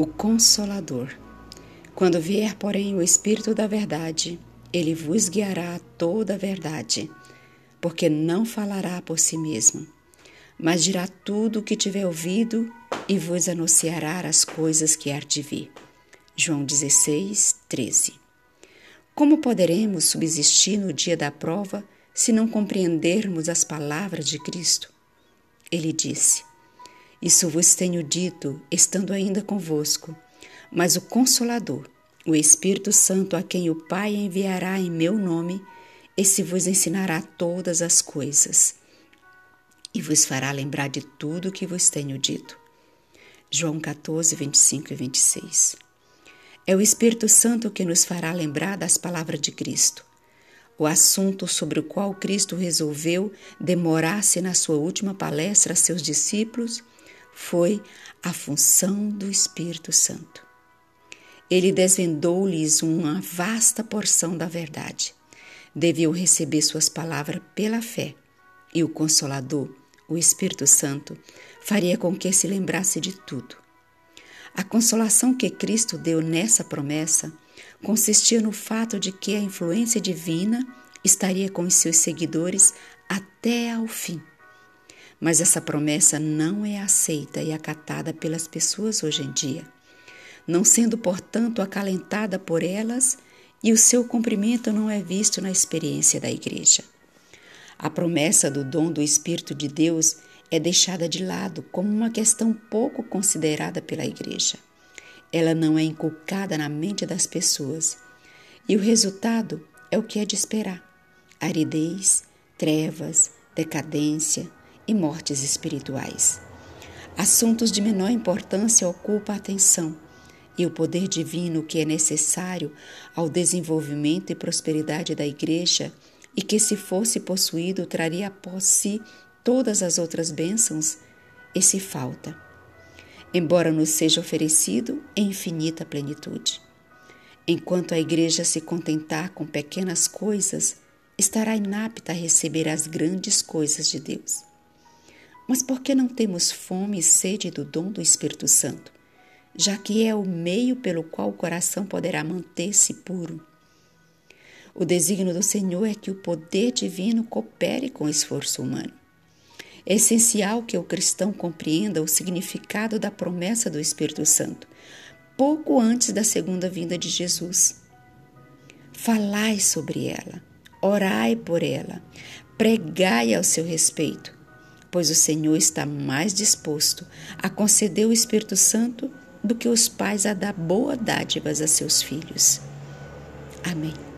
o Consolador. Quando vier, porém, o Espírito da Verdade, ele vos guiará a toda a verdade, porque não falará por si mesmo, mas dirá tudo o que tiver ouvido e vos anunciará as coisas que há de vir. João 16, 13. Como poderemos subsistir no dia da prova se não compreendermos as palavras de Cristo? Ele disse: isso vos tenho dito, estando ainda convosco. Mas o Consolador, o Espírito Santo, a quem o Pai enviará em meu nome, esse vos ensinará todas as coisas e vos fará lembrar de tudo o que vos tenho dito. João 14, 25 e 26. É o Espírito Santo que nos fará lembrar das palavras de Cristo. O assunto sobre o qual Cristo resolveu demorar-se na sua última palestra a seus discípulos foi a função do Espírito Santo. Ele desvendou-lhes uma vasta porção da verdade. Deviam receber suas palavras pela fé, e o Consolador, o Espírito Santo, faria com que se lembrasse de tudo. A consolação que Cristo deu nessa promessa consistia no fato de que a influência divina estaria com os seus seguidores até ao fim. Mas essa promessa não é aceita e acatada pelas pessoas hoje em dia, não sendo, portanto, acalentada por elas e o seu cumprimento não é visto na experiência da Igreja. A promessa do dom do Espírito de Deus é deixada de lado como uma questão pouco considerada pela Igreja. Ela não é inculcada na mente das pessoas e o resultado é o que é de esperar: aridez, trevas, decadência, e mortes espirituais. Assuntos de menor importância ocupam a atenção e o poder divino que é necessário ao desenvolvimento e prosperidade da Igreja e que, se fosse possuído, traria após si todas as outras bênçãos, esse falta, embora nos seja oferecido em infinita plenitude. Enquanto a Igreja se contentar com pequenas coisas, estará inapta a receber as grandes coisas de Deus. Mas por que não temos fome e sede do dom do Espírito Santo, já que é o meio pelo qual o coração poderá manter-se puro? O desígnio do Senhor é que o poder divino coopere com o esforço humano. É essencial que o cristão compreenda o significado da promessa do Espírito Santo, pouco antes da segunda vinda de Jesus. Falai sobre ela, orai por ela, pregai ao seu respeito, pois o Senhor está mais disposto a conceder o Espírito Santo do que os pais a dar boas dádivas a seus filhos. Amém.